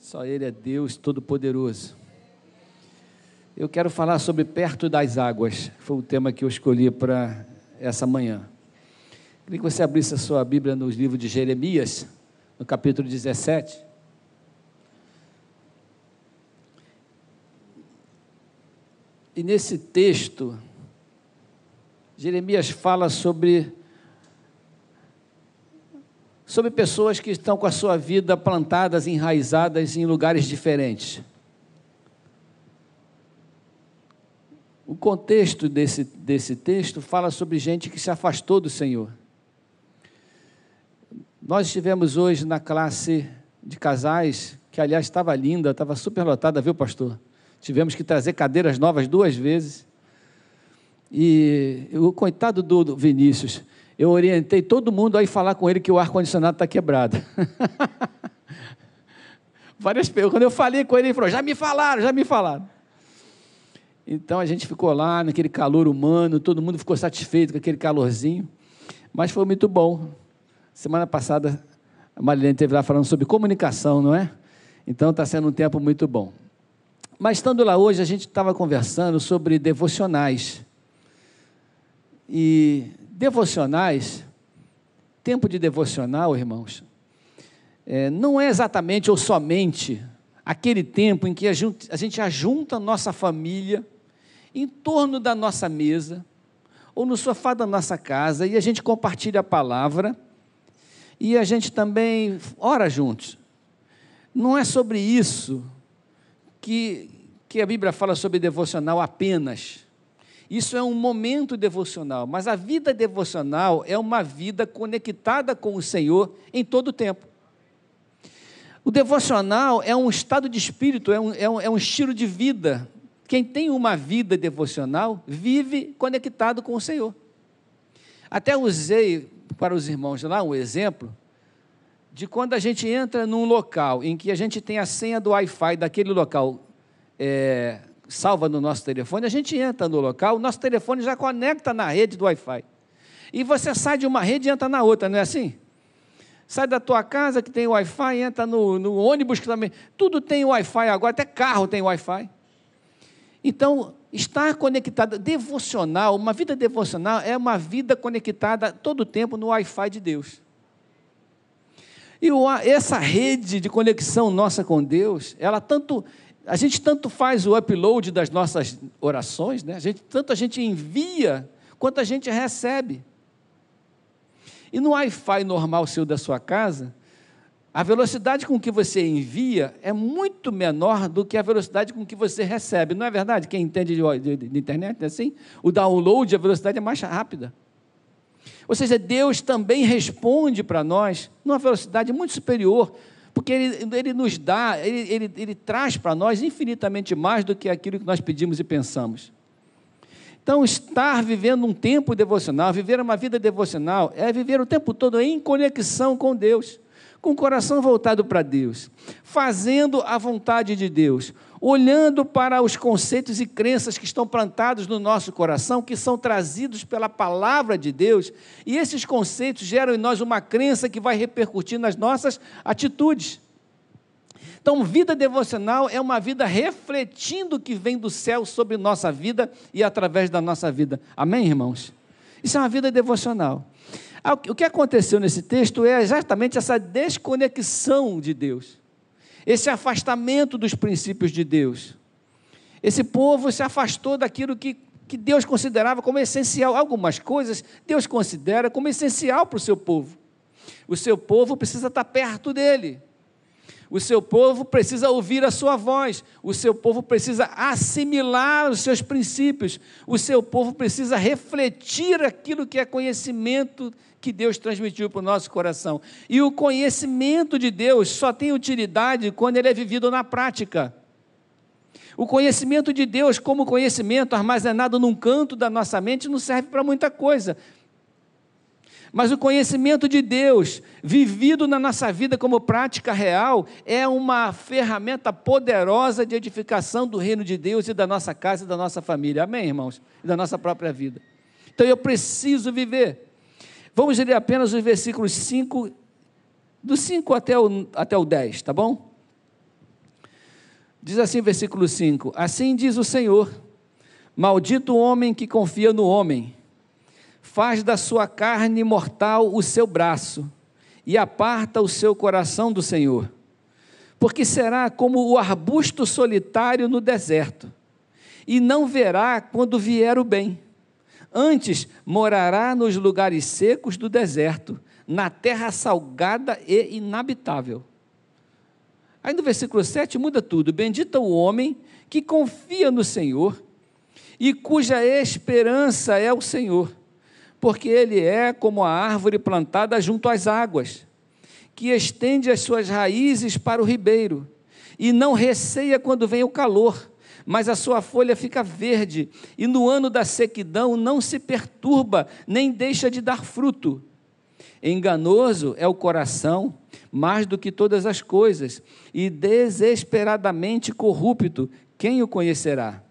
Só Ele é Deus Todo-Poderoso. Eu quero falar sobre perto das águas. Foi o tema que eu escolhi para essa manhã. Queria que você abrisse a sua Bíblia nos livros de Jeremias, no capítulo 17. E nesse texto, Jeremias fala sobre sobre pessoas que estão com a sua vida plantadas, enraizadas em lugares diferentes. O contexto desse, desse texto fala sobre gente que se afastou do Senhor. Nós estivemos hoje na classe de casais, que aliás estava linda, estava super lotada, viu, pastor? Tivemos que trazer cadeiras novas duas vezes. E o coitado do Vinícius, eu orientei todo mundo a ir falar com ele que o ar-condicionado está quebrado. Várias quando eu falei com ele, ele falou: já me falaram, já me falaram. Então a gente ficou lá naquele calor humano, todo mundo ficou satisfeito com aquele calorzinho, mas foi muito bom. Semana passada a Marilene esteve lá falando sobre comunicação, não é? Então está sendo um tempo muito bom. Mas estando lá hoje, a gente estava conversando sobre devocionais. E devocionais, tempo de devocional, irmãos, é, não é exatamente ou somente aquele tempo em que a gente, a gente ajunta nossa família em torno da nossa mesa, ou no sofá da nossa casa, e a gente compartilha a palavra, e a gente também ora juntos. Não é sobre isso que, que a Bíblia fala sobre devocional apenas. Isso é um momento devocional, mas a vida devocional é uma vida conectada com o Senhor em todo o tempo. O devocional é um estado de espírito, é um, é um, é um estilo de vida. Quem tem uma vida devocional vive conectado com o Senhor. Até usei para os irmãos lá um exemplo de quando a gente entra num local em que a gente tem a senha do Wi-Fi daquele local é, salva no nosso telefone, a gente entra no local, o nosso telefone já conecta na rede do Wi-Fi. E você sai de uma rede e entra na outra, não é assim? Sai da tua casa que tem Wi-Fi, entra no, no ônibus que também. Tudo tem Wi-Fi agora, até carro tem Wi-Fi. Então, estar conectado, devocional, uma vida devocional é uma vida conectada todo o tempo no Wi-Fi de Deus. E essa rede de conexão nossa com Deus, ela tanto a gente tanto faz o upload das nossas orações, né? a gente, tanto a gente envia, quanto a gente recebe. E no Wi-Fi normal seu da sua casa, a velocidade com que você envia é muito menor do que a velocidade com que você recebe. Não é verdade? Quem entende de, de, de internet é assim? O download, a velocidade é mais rápida. Ou seja, Deus também responde para nós numa velocidade muito superior porque Ele, ele nos dá, ele, ele, ele traz para nós infinitamente mais do que aquilo que nós pedimos e pensamos. Então, estar vivendo um tempo devocional, viver uma vida devocional, é viver o tempo todo em conexão com Deus, com o coração voltado para Deus, fazendo a vontade de Deus, olhando para os conceitos e crenças que estão plantados no nosso coração, que são trazidos pela palavra de Deus, e esses conceitos geram em nós uma crença que vai repercutir nas nossas atitudes. Então, vida devocional é uma vida refletindo o que vem do céu sobre nossa vida e através da nossa vida. Amém, irmãos? Isso é uma vida devocional. Ah, o que aconteceu nesse texto é exatamente essa desconexão de Deus esse afastamento dos princípios de Deus. Esse povo se afastou daquilo que, que Deus considerava como essencial. Algumas coisas Deus considera como essencial para o seu povo. O seu povo precisa estar perto dele. O seu povo precisa ouvir a sua voz. O seu povo precisa assimilar os seus princípios. O seu povo precisa refletir aquilo que é conhecimento que Deus transmitiu para o nosso coração. E o conhecimento de Deus só tem utilidade quando ele é vivido na prática. O conhecimento de Deus, como conhecimento armazenado num canto da nossa mente, não serve para muita coisa. Mas o conhecimento de Deus, vivido na nossa vida como prática real, é uma ferramenta poderosa de edificação do reino de Deus e da nossa casa e da nossa família. Amém, irmãos? E da nossa própria vida. Então eu preciso viver. Vamos ler apenas os versículos 5, do 5 até o, até o 10, tá bom? Diz assim, versículo 5: Assim diz o Senhor: Maldito o homem que confia no homem, faz da sua carne mortal o seu braço e aparta o seu coração do Senhor. Porque será como o arbusto solitário no deserto, e não verá quando vier o bem. Antes morará nos lugares secos do deserto, na terra salgada e inabitável. Aí no versículo 7 muda tudo. Bendito o homem que confia no Senhor e cuja esperança é o Senhor, porque ele é como a árvore plantada junto às águas, que estende as suas raízes para o ribeiro e não receia quando vem o calor, mas a sua folha fica verde, e no ano da sequidão não se perturba, nem deixa de dar fruto. Enganoso é o coração mais do que todas as coisas, e desesperadamente corrupto, quem o conhecerá?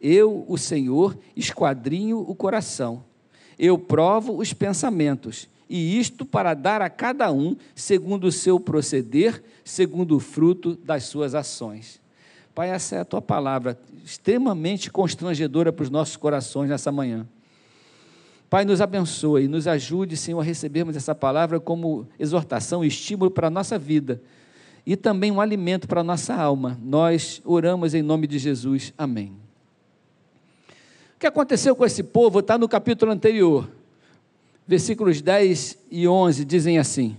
Eu, o Senhor, esquadrinho o coração, eu provo os pensamentos, e isto para dar a cada um segundo o seu proceder, segundo o fruto das suas ações. Pai, essa é a tua palavra, extremamente constrangedora para os nossos corações nessa manhã. Pai, nos abençoe, nos ajude, Senhor, a recebermos essa palavra como exortação, estímulo para a nossa vida e também um alimento para a nossa alma. Nós oramos em nome de Jesus. Amém. O que aconteceu com esse povo está no capítulo anterior. Versículos 10 e 11 dizem assim: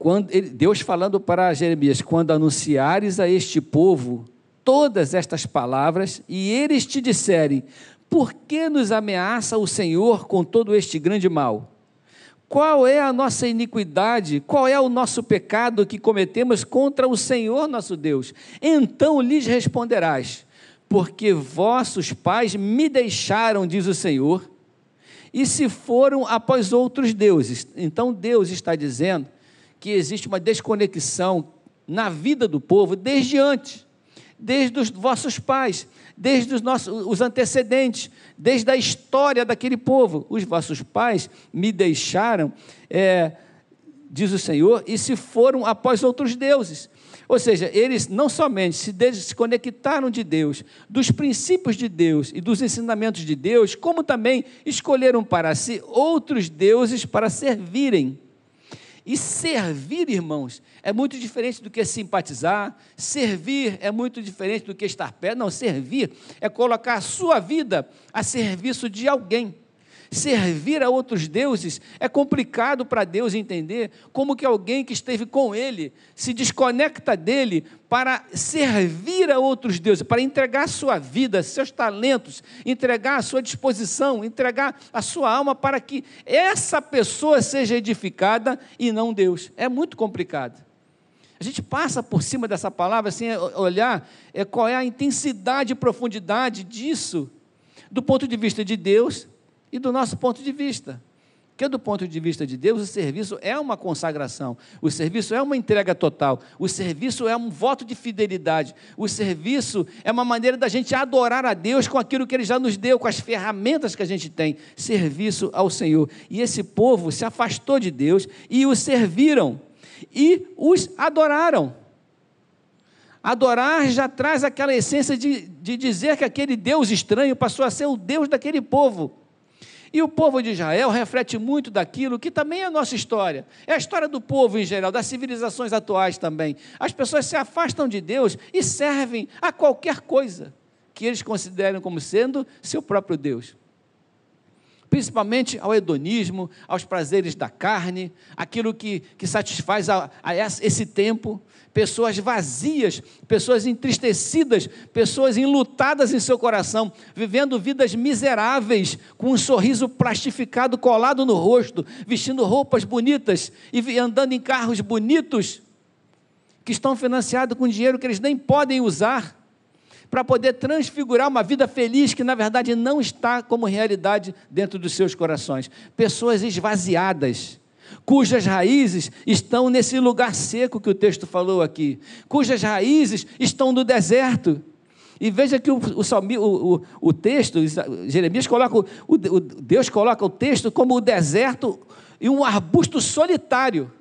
quando, Deus falando para Jeremias: Quando anunciares a este povo todas estas palavras e eles te disserem: por que nos ameaça o Senhor com todo este grande mal? Qual é a nossa iniquidade? Qual é o nosso pecado que cometemos contra o Senhor nosso Deus? Então lhes responderás: Porque vossos pais me deixaram, diz o Senhor, e se foram após outros deuses. Então Deus está dizendo que existe uma desconexão na vida do povo desde antes, desde os vossos pais desde os nossos os antecedentes, desde a história daquele povo. Os vossos pais me deixaram, é, diz o Senhor, e se foram após outros deuses. Ou seja, eles não somente se desconectaram de Deus, dos princípios de Deus e dos ensinamentos de Deus, como também escolheram para si outros deuses para servirem. E servir, irmãos, é muito diferente do que simpatizar, servir é muito diferente do que estar perto. Não, servir é colocar a sua vida a serviço de alguém. Servir a outros deuses é complicado para Deus entender como que alguém que esteve com ele se desconecta dele para servir a outros deuses, para entregar sua vida, seus talentos, entregar a sua disposição, entregar a sua alma para que essa pessoa seja edificada e não Deus. É muito complicado. A gente passa por cima dessa palavra sem olhar é, qual é a intensidade e profundidade disso, do ponto de vista de Deus e do nosso ponto de vista. Porque, do ponto de vista de Deus, o serviço é uma consagração, o serviço é uma entrega total, o serviço é um voto de fidelidade, o serviço é uma maneira da gente adorar a Deus com aquilo que Ele já nos deu, com as ferramentas que a gente tem serviço ao Senhor. E esse povo se afastou de Deus e os serviram e os adoraram. Adorar já traz aquela essência de, de dizer que aquele Deus estranho passou a ser o Deus daquele povo. E o povo de Israel reflete muito daquilo que também é a nossa história. É a história do povo em geral, das civilizações atuais também. As pessoas se afastam de Deus e servem a qualquer coisa que eles consideram como sendo seu próprio Deus principalmente ao hedonismo, aos prazeres da carne, aquilo que, que satisfaz a, a esse tempo, pessoas vazias, pessoas entristecidas, pessoas enlutadas em seu coração, vivendo vidas miseráveis, com um sorriso plastificado colado no rosto, vestindo roupas bonitas e andando em carros bonitos, que estão financiados com dinheiro que eles nem podem usar para poder transfigurar uma vida feliz que na verdade não está como realidade dentro dos seus corações. Pessoas esvaziadas, cujas raízes estão nesse lugar seco que o texto falou aqui, cujas raízes estão no deserto. E veja que o, o, o, o texto, Jeremias coloca, o, Deus coloca o texto como o deserto e um arbusto solitário.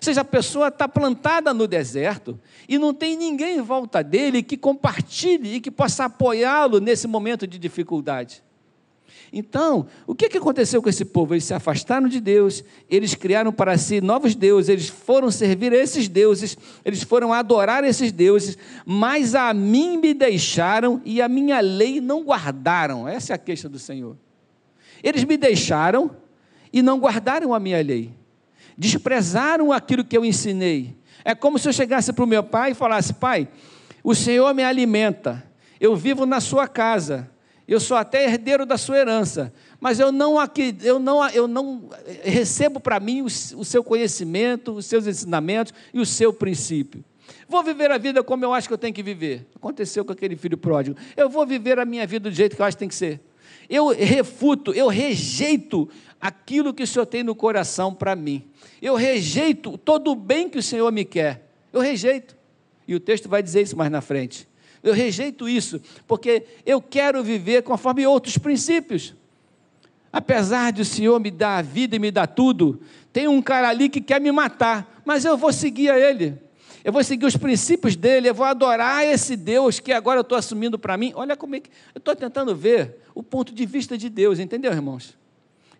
Ou seja, a pessoa está plantada no deserto e não tem ninguém em volta dele que compartilhe e que possa apoiá-lo nesse momento de dificuldade. Então, o que, aconteceu com esse povo? Eles se afastaram de Deus, eles criaram para si novos deuses, eles foram servir a esses deuses, eles foram adorar esses deuses, mas a mim me deixaram e a minha lei não guardaram. Essa é a queixa do Senhor. Eles me deixaram e não guardaram a minha lei, desprezaram aquilo que eu ensinei. É como se eu chegasse para o meu pai e falasse: Pai, o Senhor me alimenta, eu vivo na sua casa eu sou até herdeiro da sua herança, mas eu não, eu não, eu não recebo para mim o, o seu conhecimento, os seus ensinamentos e o seu princípio. Vou viver a vida como eu acho que eu tenho que viver. Aconteceu com aquele filho pródigo. Eu vou viver a minha vida do jeito que eu acho que tem que ser. Eu refuto, eu rejeito aquilo que o Senhor tem no coração para mim. Eu rejeito todo o bem que o Senhor me quer. Eu rejeito. E o texto vai dizer isso mais na frente. Eu rejeito isso, porque eu quero viver conforme outros princípios. Apesar de o Senhor me dar a vida e me dar tudo, tem um cara ali que quer me matar, mas eu vou seguir a ele. Eu vou seguir os princípios dele, eu vou adorar esse Deus que agora eu estou assumindo para mim. Olha como é que. Eu estou tentando ver o ponto de vista de Deus, entendeu, irmãos?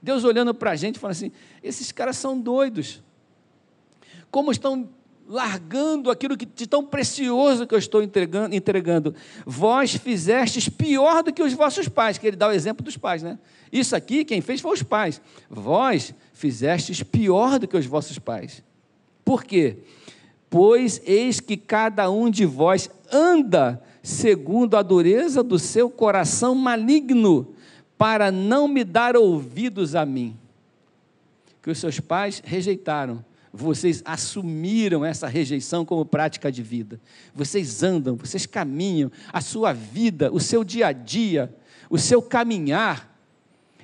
Deus olhando para a gente falando assim: esses caras são doidos. Como estão largando aquilo que de tão precioso que eu estou entregando, entregando. Vós fizestes pior do que os vossos pais, que ele dá o exemplo dos pais, né? Isso aqui, quem fez foi os pais. Vós fizestes pior do que os vossos pais. Por quê? Pois eis que cada um de vós anda segundo a dureza do seu coração maligno, para não me dar ouvidos a mim. Que os seus pais rejeitaram vocês assumiram essa rejeição como prática de vida. Vocês andam, vocês caminham, a sua vida, o seu dia a dia, o seu caminhar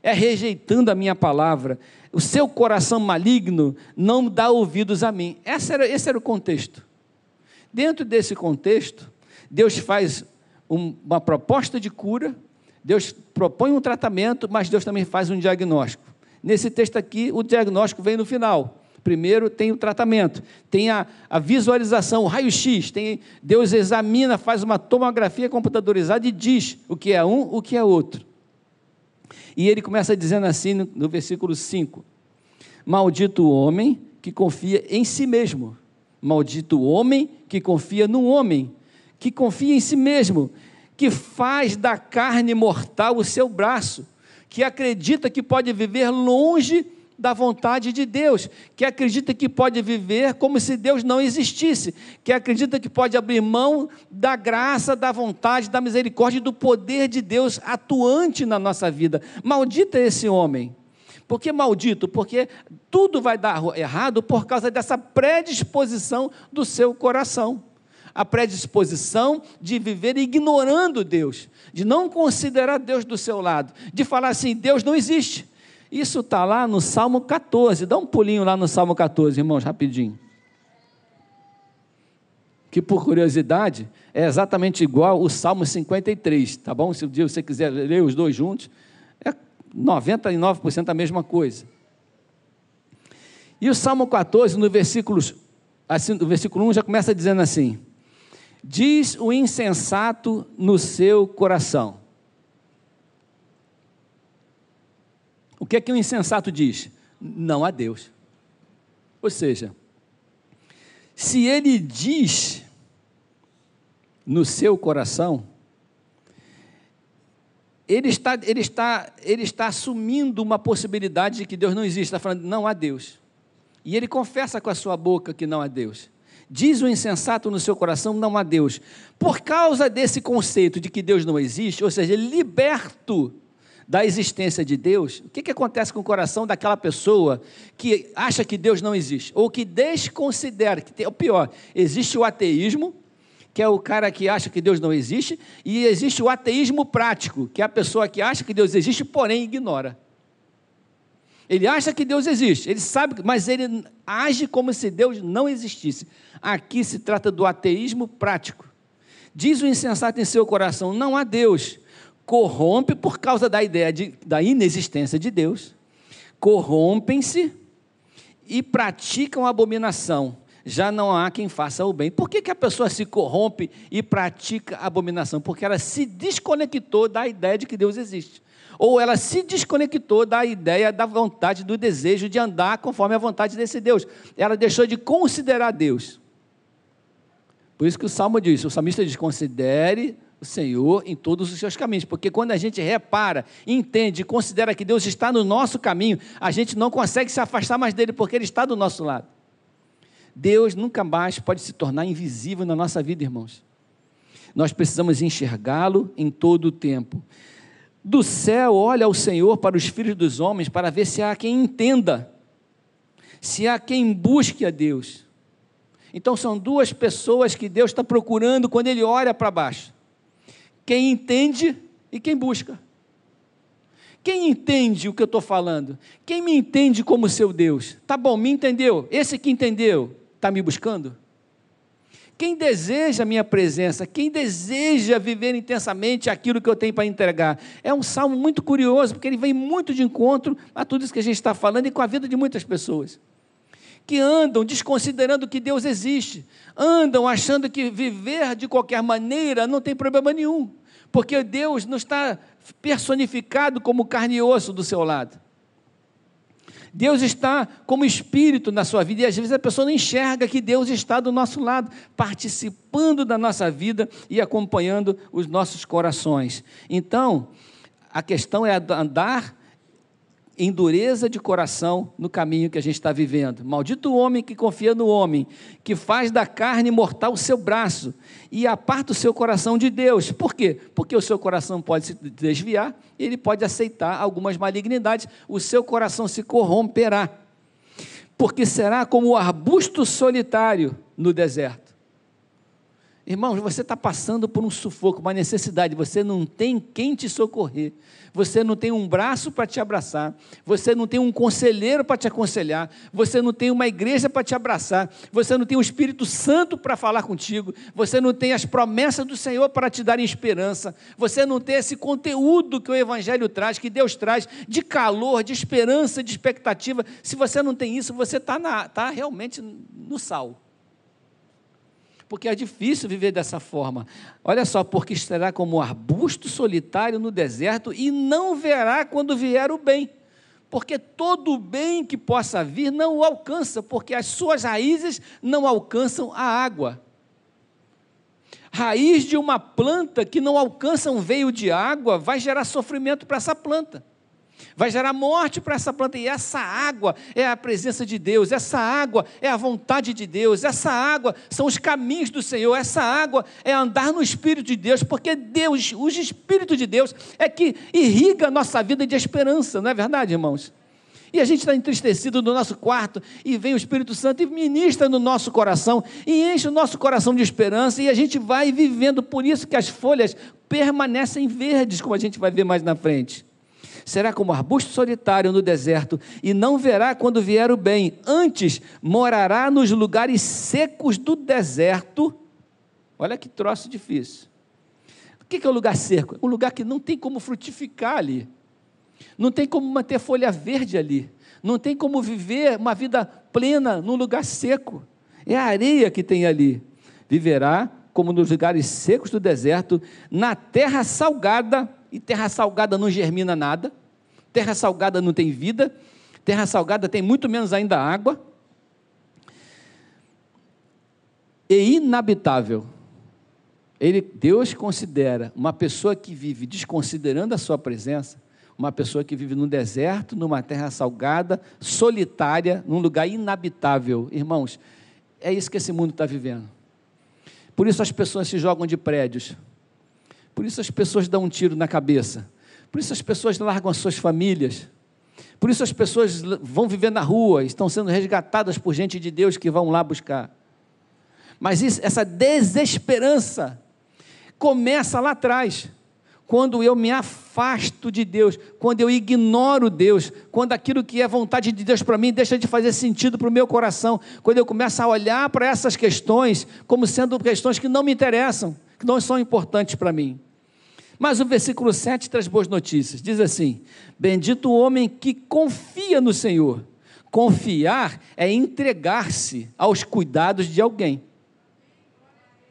é rejeitando a minha palavra. O seu coração maligno não dá ouvidos a mim. Esse era, esse era o contexto. Dentro desse contexto, Deus faz um, uma proposta de cura, Deus propõe um tratamento, mas Deus também faz um diagnóstico. Nesse texto aqui, o diagnóstico vem no final. Primeiro tem o tratamento, tem a, a visualização, o raio-x, Deus examina, faz uma tomografia computadorizada e diz o que é um, o que é outro. E ele começa dizendo assim no, no versículo 5: Maldito o homem que confia em si mesmo, maldito o homem que confia no homem, que confia em si mesmo, que faz da carne mortal o seu braço, que acredita que pode viver longe da vontade de Deus, que acredita que pode viver como se Deus não existisse, que acredita que pode abrir mão da graça, da vontade, da misericórdia do poder de Deus atuante na nossa vida. Maldito é esse homem. Por que maldito? Porque tudo vai dar errado por causa dessa predisposição do seu coração. A predisposição de viver ignorando Deus, de não considerar Deus do seu lado, de falar assim: Deus não existe. Isso está lá no Salmo 14. Dá um pulinho lá no Salmo 14, irmãos, rapidinho. Que por curiosidade é exatamente igual o Salmo 53, tá bom? Se um dia você quiser ler os dois juntos, é 99% a mesma coisa. E o Salmo 14, no versículo, assim, no versículo 1, já começa dizendo assim: Diz o insensato no seu coração. O que é que o insensato diz? Não a Deus. Ou seja, se ele diz no seu coração, ele está, ele está, ele está assumindo uma possibilidade de que Deus não existe, está falando, não há Deus. E ele confessa com a sua boca que não há Deus. Diz o insensato no seu coração, não há Deus. Por causa desse conceito de que Deus não existe, ou seja, liberto da existência de Deus, o que, que acontece com o coração daquela pessoa que acha que Deus não existe? Ou que desconsidera, que tem, o pior, existe o ateísmo, que é o cara que acha que Deus não existe, e existe o ateísmo prático, que é a pessoa que acha que Deus existe, porém ignora. Ele acha que Deus existe, ele sabe, mas ele age como se Deus não existisse. Aqui se trata do ateísmo prático. Diz o insensato em seu coração: não há Deus corrompe por causa da ideia de, da inexistência de Deus, corrompem-se e praticam abominação, já não há quem faça o bem. Por que, que a pessoa se corrompe e pratica abominação? Porque ela se desconectou da ideia de que Deus existe. Ou ela se desconectou da ideia da vontade, do desejo de andar conforme a vontade desse Deus. Ela deixou de considerar Deus. Por isso que o Salmo diz: o salmista diz: considere o Senhor em todos os seus caminhos, porque quando a gente repara, entende, considera que Deus está no nosso caminho, a gente não consegue se afastar mais dele, porque ele está do nosso lado. Deus nunca mais pode se tornar invisível na nossa vida, irmãos. Nós precisamos enxergá-lo em todo o tempo. Do céu olha o Senhor para os filhos dos homens para ver se há quem entenda, se há quem busque a Deus. Então são duas pessoas que Deus está procurando quando Ele olha para baixo quem entende e quem busca. Quem entende o que eu estou falando? Quem me entende como seu Deus? Tá bom, me entendeu. Esse que entendeu, está me buscando? Quem deseja a minha presença, quem deseja viver intensamente aquilo que eu tenho para entregar. É um salmo muito curioso, porque ele vem muito de encontro a tudo isso que a gente está falando e com a vida de muitas pessoas. Que andam desconsiderando que Deus existe, andam achando que viver de qualquer maneira não tem problema nenhum, porque Deus não está personificado como carne e osso do seu lado. Deus está como espírito na sua vida, e às vezes a pessoa não enxerga que Deus está do nosso lado, participando da nossa vida e acompanhando os nossos corações. Então, a questão é andar em dureza de coração no caminho que a gente está vivendo. Maldito o homem que confia no homem, que faz da carne mortal o seu braço e aparta o seu coração de Deus. Por quê? Porque o seu coração pode se desviar, ele pode aceitar algumas malignidades, o seu coração se corromperá. Porque será como o arbusto solitário no deserto. Irmãos, você está passando por um sufoco, uma necessidade, você não tem quem te socorrer, você não tem um braço para te abraçar, você não tem um conselheiro para te aconselhar, você não tem uma igreja para te abraçar, você não tem o Espírito Santo para falar contigo, você não tem as promessas do Senhor para te dar esperança, você não tem esse conteúdo que o Evangelho traz, que Deus traz, de calor, de esperança, de expectativa. Se você não tem isso, você está tá realmente no sal porque é difícil viver dessa forma. Olha só, porque estará como um arbusto solitário no deserto e não verá quando vier o bem. Porque todo o bem que possa vir não o alcança, porque as suas raízes não alcançam a água. Raiz de uma planta que não alcança um veio de água vai gerar sofrimento para essa planta vai gerar morte para essa planta. E essa água é a presença de Deus, essa água é a vontade de Deus, essa água são os caminhos do Senhor, essa água é andar no Espírito de Deus, porque Deus, o Espírito de Deus, é que irriga a nossa vida de esperança, não é verdade, irmãos? E a gente está entristecido no nosso quarto, e vem o Espírito Santo e ministra no nosso coração, e enche o nosso coração de esperança, e a gente vai vivendo, por isso que as folhas permanecem verdes, como a gente vai ver mais na frente será como arbusto solitário no deserto, e não verá quando vier o bem, antes morará nos lugares secos do deserto. Olha que troço difícil. O que é o um lugar seco? Um lugar que não tem como frutificar ali, não tem como manter folha verde ali, não tem como viver uma vida plena num lugar seco. É a areia que tem ali. Viverá como nos lugares secos do deserto, na terra salgada, e terra salgada não germina nada, terra salgada não tem vida, terra salgada tem muito menos ainda água, e inabitável. Ele, Deus considera uma pessoa que vive desconsiderando a sua presença, uma pessoa que vive no deserto, numa terra salgada, solitária, num lugar inabitável. Irmãos, é isso que esse mundo está vivendo. Por isso as pessoas se jogam de prédios. Por isso as pessoas dão um tiro na cabeça. Por isso as pessoas largam as suas famílias. Por isso as pessoas vão viver na rua, estão sendo resgatadas por gente de Deus que vão lá buscar. Mas isso, essa desesperança começa lá atrás, quando eu me afasto de Deus, quando eu ignoro Deus, quando aquilo que é vontade de Deus para mim deixa de fazer sentido para o meu coração, quando eu começo a olhar para essas questões como sendo questões que não me interessam, que não são importantes para mim. Mas o versículo 7 traz boas notícias. Diz assim: Bendito o homem que confia no Senhor, Confiar é entregar-se aos cuidados de alguém.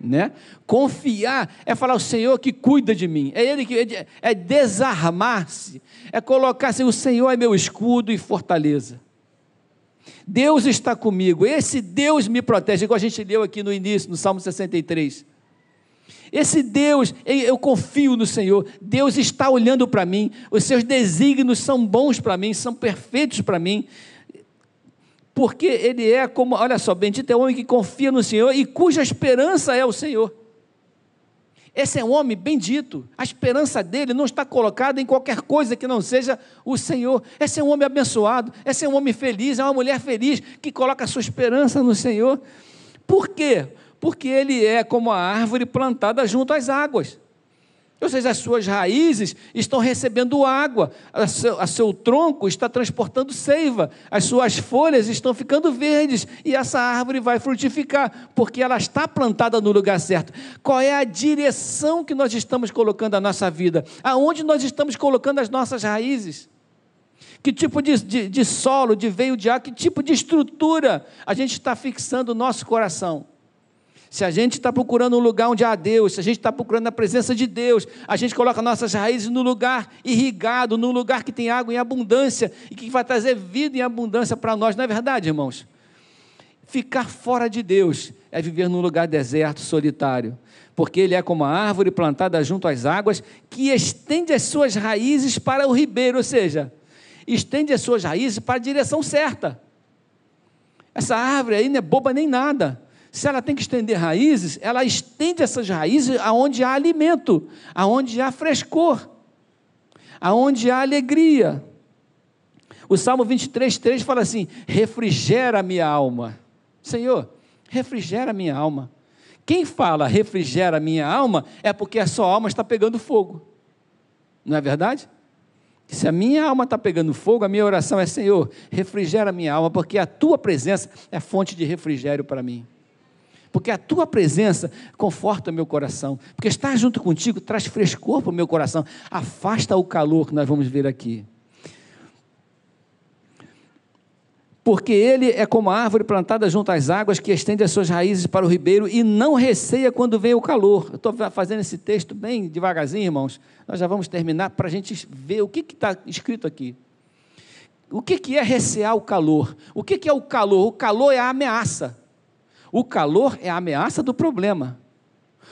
Né? Confiar é falar o Senhor que cuida de mim, é Ele que é desarmar-se, é colocar assim, o Senhor é meu escudo e fortaleza. Deus está comigo, esse Deus me protege, igual a gente leu aqui no início, no Salmo 63. Esse Deus, eu confio no Senhor, Deus está olhando para mim, os seus desígnios são bons para mim, são perfeitos para mim, porque ele é como, olha só, bendito é o homem que confia no Senhor e cuja esperança é o Senhor. Esse é um homem bendito, a esperança dele não está colocada em qualquer coisa que não seja o Senhor. Esse é um homem abençoado, esse é um homem feliz, é uma mulher feliz que coloca a sua esperança no Senhor. Por quê? Porque ele é como a árvore plantada junto às águas. Ou seja, as suas raízes estão recebendo água, a seu, a seu, tronco está transportando seiva, as suas folhas estão ficando verdes e essa árvore vai frutificar, porque ela está plantada no lugar certo. Qual é a direção que nós estamos colocando a nossa vida? Aonde nós estamos colocando as nossas raízes? Que tipo de, de, de solo, de veio de água, que tipo de estrutura a gente está fixando o nosso coração? Se a gente está procurando um lugar onde há Deus, se a gente está procurando a presença de Deus, a gente coloca nossas raízes no lugar irrigado, no lugar que tem água em abundância e que vai trazer vida em abundância para nós, não é verdade, irmãos? Ficar fora de Deus é viver num lugar deserto, solitário, porque ele é como a árvore plantada junto às águas que estende as suas raízes para o ribeiro, ou seja, estende as suas raízes para a direção certa. Essa árvore aí não é boba nem nada se ela tem que estender raízes, ela estende essas raízes aonde há alimento, aonde há frescor, aonde há alegria. O Salmo 23, 3 fala assim: refrigera minha alma. Senhor, refrigera minha alma. Quem fala refrigera minha alma é porque a sua alma está pegando fogo. Não é verdade? Se a minha alma está pegando fogo, a minha oração é: Senhor, refrigera minha alma, porque a tua presença é fonte de refrigério para mim porque a tua presença conforta meu coração, porque estar junto contigo traz frescor para o meu coração, afasta o calor que nós vamos ver aqui. Porque ele é como a árvore plantada junto às águas que estende as suas raízes para o ribeiro e não receia quando vem o calor. Eu estou fazendo esse texto bem devagarzinho, irmãos. Nós já vamos terminar para a gente ver o que está escrito aqui. O que, que é recear o calor? O que, que é o calor? O calor é a ameaça. O calor é a ameaça do problema.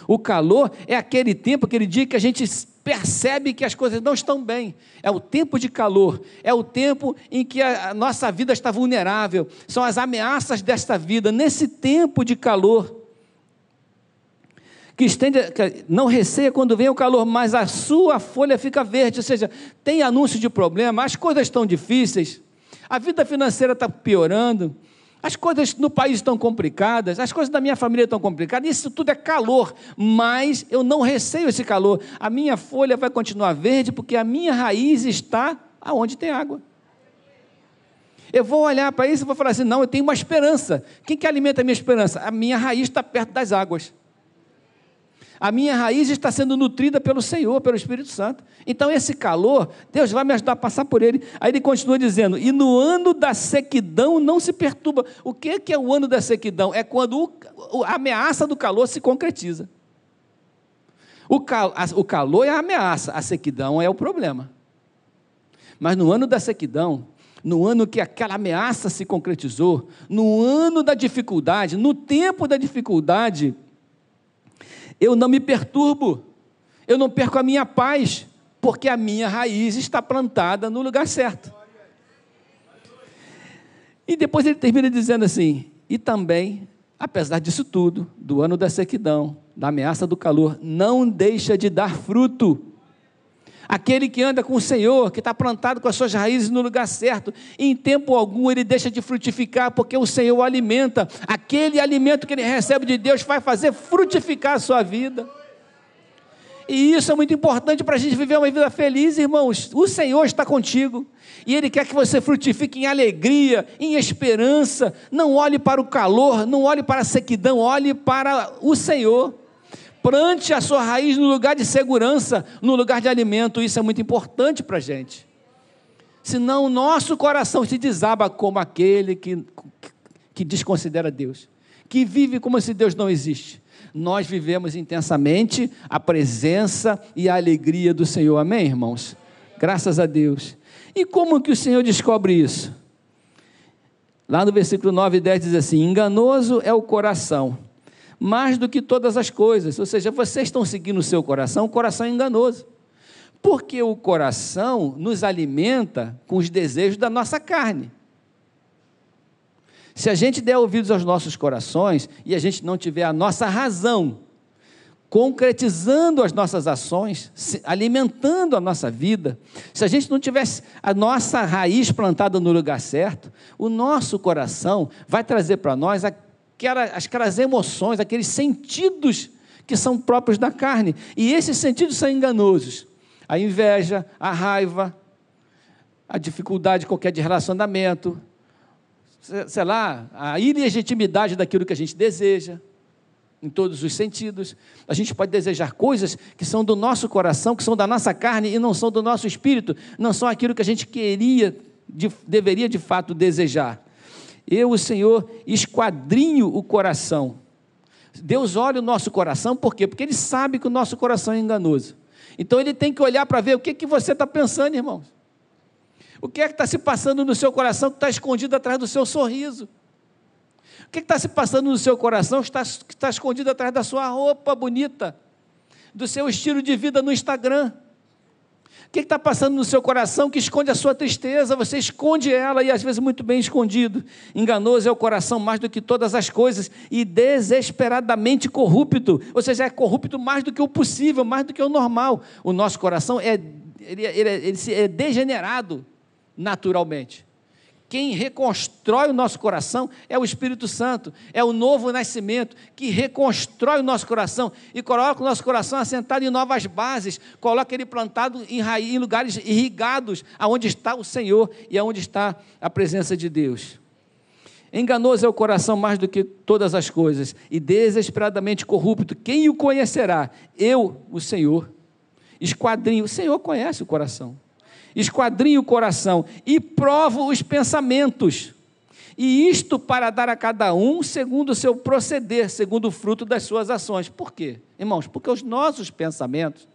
O calor é aquele tempo, aquele dia que a gente percebe que as coisas não estão bem. É o tempo de calor, é o tempo em que a nossa vida está vulnerável, são as ameaças desta vida. Nesse tempo de calor, que estende, não receia quando vem o calor, mas a sua folha fica verde, ou seja, tem anúncio de problema, as coisas estão difíceis, a vida financeira está piorando, as coisas no país estão complicadas, as coisas da minha família estão complicadas, isso tudo é calor, mas eu não receio esse calor. A minha folha vai continuar verde porque a minha raiz está aonde tem água. Eu vou olhar para isso e vou falar assim: não, eu tenho uma esperança. Quem que alimenta a minha esperança? A minha raiz está perto das águas a minha raiz está sendo nutrida pelo Senhor, pelo Espírito Santo. Então, esse calor, Deus vai me ajudar a passar por ele. Aí ele continua dizendo: e no ano da sequidão não se perturba. O que é o ano da sequidão? É quando a ameaça do calor se concretiza. O, cal, o calor é a ameaça, a sequidão é o problema. Mas no ano da sequidão, no ano que aquela ameaça se concretizou, no ano da dificuldade, no tempo da dificuldade, eu não me perturbo, eu não perco a minha paz, porque a minha raiz está plantada no lugar certo. E depois ele termina dizendo assim: e também, apesar disso tudo, do ano da sequidão, da ameaça do calor, não deixa de dar fruto. Aquele que anda com o Senhor, que está plantado com as suas raízes no lugar certo, em tempo algum ele deixa de frutificar, porque o Senhor o alimenta. Aquele alimento que ele recebe de Deus vai fazer frutificar a sua vida. E isso é muito importante para a gente viver uma vida feliz, irmãos. O Senhor está contigo. E Ele quer que você frutifique em alegria, em esperança. Não olhe para o calor, não olhe para a sequidão, olhe para o Senhor. Plante a sua raiz no lugar de segurança, no lugar de alimento. Isso é muito importante para a gente. senão o nosso coração se desaba como aquele que, que desconsidera Deus, que vive como se Deus não existe. Nós vivemos intensamente a presença e a alegria do Senhor. Amém, irmãos? Graças a Deus. E como que o Senhor descobre isso? Lá no versículo 9 e 10 diz assim: Enganoso é o coração, mais do que todas as coisas. Ou seja, vocês estão seguindo o seu coração, o coração é enganoso. Porque o coração nos alimenta com os desejos da nossa carne. Se a gente der ouvidos aos nossos corações e a gente não tiver a nossa razão concretizando as nossas ações, alimentando a nossa vida, se a gente não tivesse a nossa raiz plantada no lugar certo, o nosso coração vai trazer para nós aquelas, aquelas emoções, aqueles sentidos que são próprios da carne. E esses sentidos são enganosos. A inveja, a raiva, a dificuldade qualquer de relacionamento, sei lá, a ilegitimidade daquilo que a gente deseja, em todos os sentidos. A gente pode desejar coisas que são do nosso coração, que são da nossa carne e não são do nosso espírito, não são aquilo que a gente queria, de, deveria de fato desejar. Eu, o Senhor, esquadrinho o coração. Deus olha o nosso coração, por quê? Porque Ele sabe que o nosso coração é enganoso. Então Ele tem que olhar para ver o que, que você está pensando, irmãos. O que é que está se passando no seu coração que está escondido atrás do seu sorriso? O que está se passando no seu coração que está, está escondido atrás da sua roupa bonita? Do seu estilo de vida no Instagram? Que está passando no seu coração que esconde a sua tristeza? Você esconde ela e às vezes muito bem escondido. Enganoso é o coração mais do que todas as coisas e desesperadamente corrupto. Ou seja, é corrupto mais do que o possível, mais do que o normal. O nosso coração é, ele, ele, ele é degenerado naturalmente. Quem reconstrói o nosso coração é o Espírito Santo, é o novo nascimento que reconstrói o nosso coração e coloca o nosso coração assentado em novas bases, coloca ele plantado em, em lugares irrigados, aonde está o Senhor e aonde está a presença de Deus. Enganoso é o coração mais do que todas as coisas e desesperadamente corrupto. Quem o conhecerá? Eu, o Senhor. Esquadrinho, o Senhor conhece o coração esquadrinho o coração e provo os pensamentos. E isto para dar a cada um segundo o seu proceder, segundo o fruto das suas ações. Por quê? Irmãos, porque os nossos pensamentos,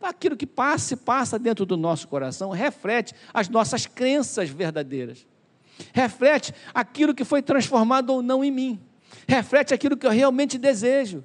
aquilo que passa e passa dentro do nosso coração, reflete as nossas crenças verdadeiras. Reflete aquilo que foi transformado ou não em mim. Reflete aquilo que eu realmente desejo.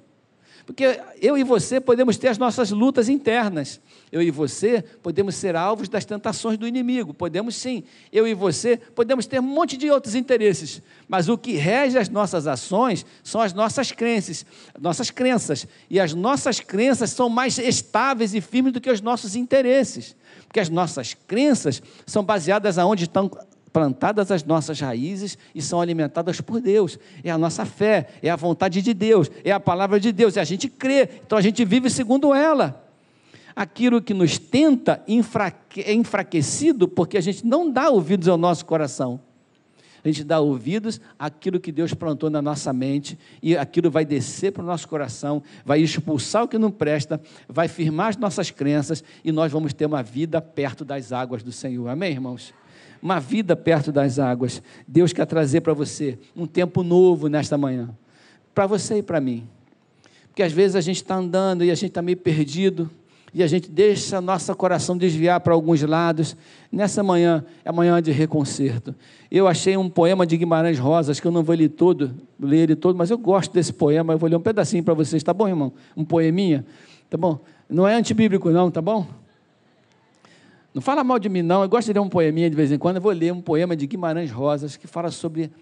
Porque eu e você podemos ter as nossas lutas internas. Eu e você podemos ser alvos das tentações do inimigo. Podemos sim. Eu e você podemos ter um monte de outros interesses. Mas o que rege as nossas ações são as nossas crenças, nossas crenças. E as nossas crenças são mais estáveis e firmes do que os nossos interesses. Porque as nossas crenças são baseadas aonde estão plantadas as nossas raízes e são alimentadas por Deus. É a nossa fé, é a vontade de Deus, é a palavra de Deus, e a gente crê, então a gente vive segundo ela. Aquilo que nos tenta é enfraquecido porque a gente não dá ouvidos ao nosso coração. A gente dá ouvidos àquilo que Deus plantou na nossa mente e aquilo vai descer para o nosso coração, vai expulsar o que não presta, vai firmar as nossas crenças e nós vamos ter uma vida perto das águas do Senhor. Amém, irmãos? Uma vida perto das águas. Deus quer trazer para você um tempo novo nesta manhã, para você e para mim. Porque às vezes a gente está andando e a gente está meio perdido, e a gente deixa nosso coração desviar para alguns lados. Nessa manhã, é manhã de reconcerto. Eu achei um poema de Guimarães Rosas, que eu não vou ler todo, ler ele todo, mas eu gosto desse poema, eu vou ler um pedacinho para vocês, tá bom, irmão? Um poeminha, tá bom? Não é antibíblico não, tá bom? Não fala mal de mim, não. Eu gosto de ler um poeminha de vez em quando. Eu vou ler um poema de Guimarães Rosas que fala sobre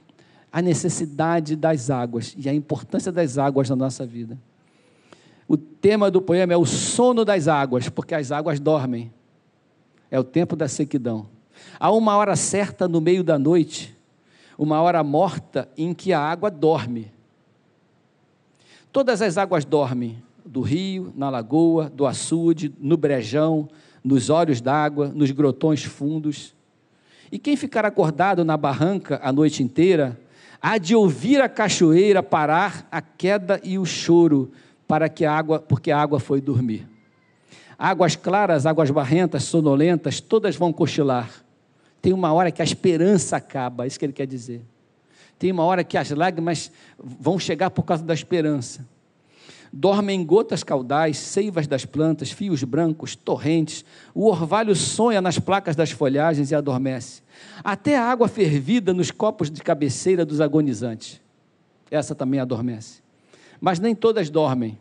a necessidade das águas e a importância das águas na nossa vida. O tema do poema é o sono das águas, porque as águas dormem. É o tempo da sequidão. Há uma hora certa no meio da noite, uma hora morta em que a água dorme. Todas as águas dormem, do rio, na lagoa, do açude, no brejão, nos olhos d'água, nos grotões fundos. E quem ficar acordado na barranca a noite inteira, há de ouvir a cachoeira parar a queda e o choro, para que a água, porque a água foi dormir. Águas claras, águas barrentas, sonolentas, todas vão cochilar. Tem uma hora que a esperança acaba, é isso que ele quer dizer. Tem uma hora que as lágrimas vão chegar por causa da esperança. Dormem gotas caudais, seivas das plantas, fios brancos, torrentes. O orvalho sonha nas placas das folhagens e adormece. Até a água fervida nos copos de cabeceira dos agonizantes. Essa também adormece. Mas nem todas dormem.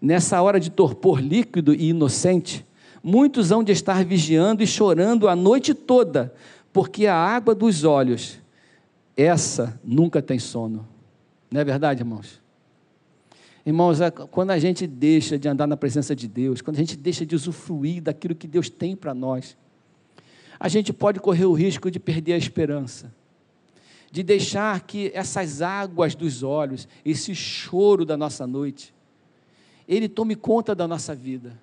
Nessa hora de torpor líquido e inocente, muitos hão de estar vigiando e chorando a noite toda, porque a água dos olhos, essa nunca tem sono. Não é verdade, irmãos? Irmãos, é quando a gente deixa de andar na presença de Deus, quando a gente deixa de usufruir daquilo que Deus tem para nós, a gente pode correr o risco de perder a esperança, de deixar que essas águas dos olhos, esse choro da nossa noite, ele tome conta da nossa vida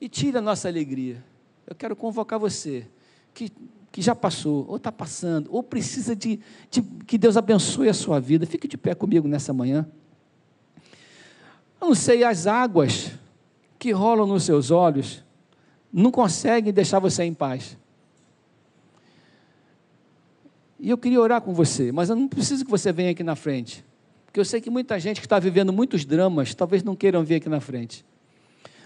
e tire a nossa alegria. Eu quero convocar você, que, que já passou, ou está passando, ou precisa de, de que Deus abençoe a sua vida. Fique de pé comigo nessa manhã. Eu não sei, as águas que rolam nos seus olhos não conseguem deixar você em paz. E eu queria orar com você, mas eu não preciso que você venha aqui na frente. Porque eu sei que muita gente que está vivendo muitos dramas, talvez não queiram vir aqui na frente.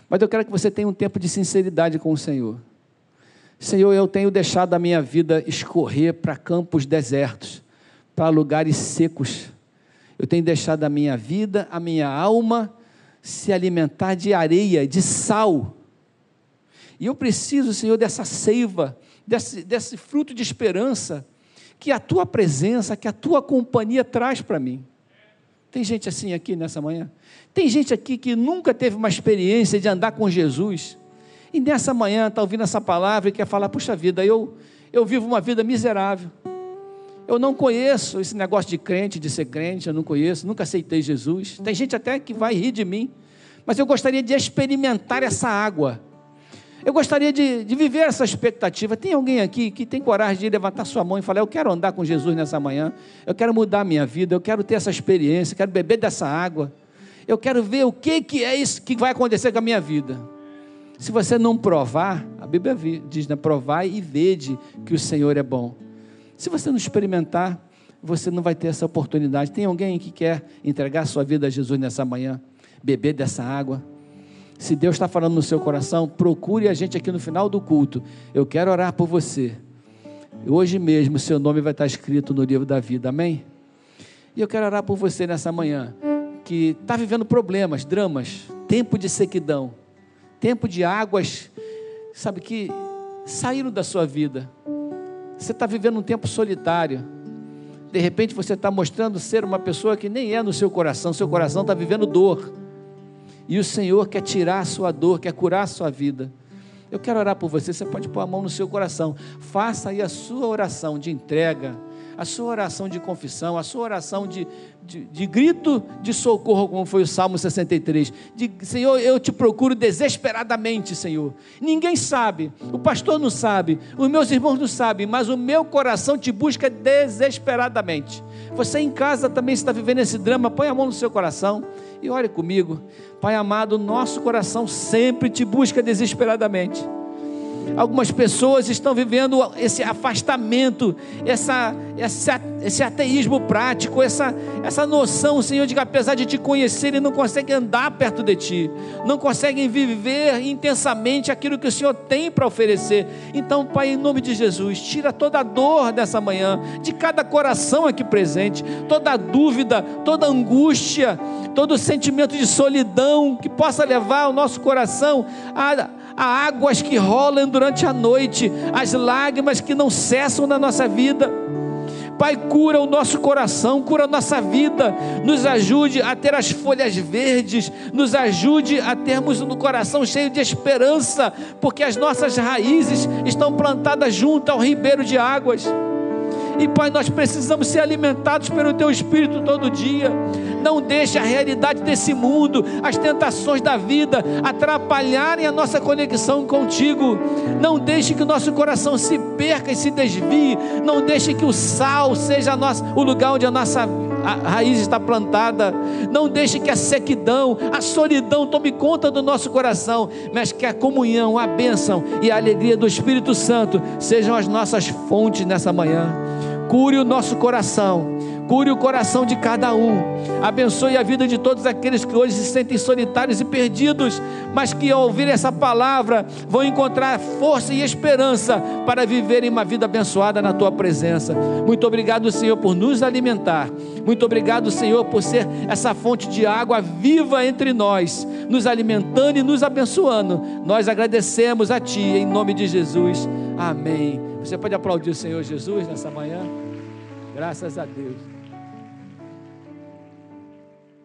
Mas eu quero que você tenha um tempo de sinceridade com o Senhor. Senhor, eu tenho deixado a minha vida escorrer para campos desertos, para lugares secos. Eu tenho deixado a minha vida, a minha alma se alimentar de areia, de sal. E eu preciso, Senhor, dessa seiva, desse, desse fruto de esperança que a tua presença, que a tua companhia traz para mim. Tem gente assim aqui nessa manhã? Tem gente aqui que nunca teve uma experiência de andar com Jesus. E nessa manhã está ouvindo essa palavra e quer falar: puxa vida, eu, eu vivo uma vida miserável. Eu não conheço esse negócio de crente, de ser crente, eu não conheço, nunca aceitei Jesus. Tem gente até que vai rir de mim, mas eu gostaria de experimentar essa água. Eu gostaria de, de viver essa expectativa. Tem alguém aqui que tem coragem de levantar sua mão e falar: Eu quero andar com Jesus nessa manhã, eu quero mudar a minha vida, eu quero ter essa experiência, quero beber dessa água, eu quero ver o que, que é isso que vai acontecer com a minha vida. Se você não provar, a Bíblia diz, né? Provar e vede que o Senhor é bom. Se você não experimentar, você não vai ter essa oportunidade. Tem alguém que quer entregar sua vida a Jesus nessa manhã, beber dessa água? Se Deus está falando no seu coração, procure a gente aqui no final do culto. Eu quero orar por você. Hoje mesmo, seu nome vai estar escrito no livro da vida, amém? E eu quero orar por você nessa manhã, que está vivendo problemas, dramas, tempo de sequidão, tempo de águas, sabe, que saíram da sua vida você está vivendo um tempo solitário. De repente você está mostrando ser uma pessoa que nem é no seu coração, seu coração está vivendo dor. E o Senhor quer tirar a sua dor, quer curar a sua vida. Eu quero orar por você, você pode pôr a mão no seu coração. Faça aí a sua oração de entrega a sua oração de confissão, a sua oração de, de, de grito de socorro, como foi o Salmo 63. De, Senhor, eu te procuro desesperadamente, Senhor. Ninguém sabe, o pastor não sabe, os meus irmãos não sabem, mas o meu coração te busca desesperadamente. Você em casa também está vivendo esse drama, põe a mão no seu coração e ore comigo. Pai amado, nosso coração sempre te busca desesperadamente. Algumas pessoas estão vivendo esse afastamento, essa, essa, esse ateísmo prático, essa, essa noção, Senhor, de que apesar de te conhecerem, não conseguem andar perto de Ti, não conseguem viver intensamente aquilo que o Senhor tem para oferecer. Então, Pai, em nome de Jesus, tira toda a dor dessa manhã, de cada coração aqui presente, toda a dúvida, toda a angústia, todo o sentimento de solidão que possa levar o nosso coração a há águas que rolam durante a noite, as lágrimas que não cessam na nossa vida. Pai, cura o nosso coração, cura a nossa vida, nos ajude a ter as folhas verdes, nos ajude a termos um coração cheio de esperança, porque as nossas raízes estão plantadas junto ao ribeiro de águas. E Pai, nós precisamos ser alimentados pelo Teu Espírito todo dia. Não deixe a realidade desse mundo, as tentações da vida atrapalharem a nossa conexão contigo. Não deixe que o nosso coração se perca e se desvie. Não deixe que o sal seja nossa, o lugar onde a nossa a raiz está plantada. Não deixe que a sequidão, a solidão tome conta do nosso coração, mas que a comunhão, a bênção e a alegria do Espírito Santo sejam as nossas fontes nessa manhã. Cure o nosso coração Cure o coração de cada um. Abençoe a vida de todos aqueles que hoje se sentem solitários e perdidos, mas que ao ouvir essa palavra vão encontrar força e esperança para viverem uma vida abençoada na tua presença. Muito obrigado, Senhor, por nos alimentar. Muito obrigado, Senhor, por ser essa fonte de água viva entre nós, nos alimentando e nos abençoando. Nós agradecemos a Ti, em nome de Jesus. Amém. Você pode aplaudir o Senhor Jesus nessa manhã? Graças a Deus.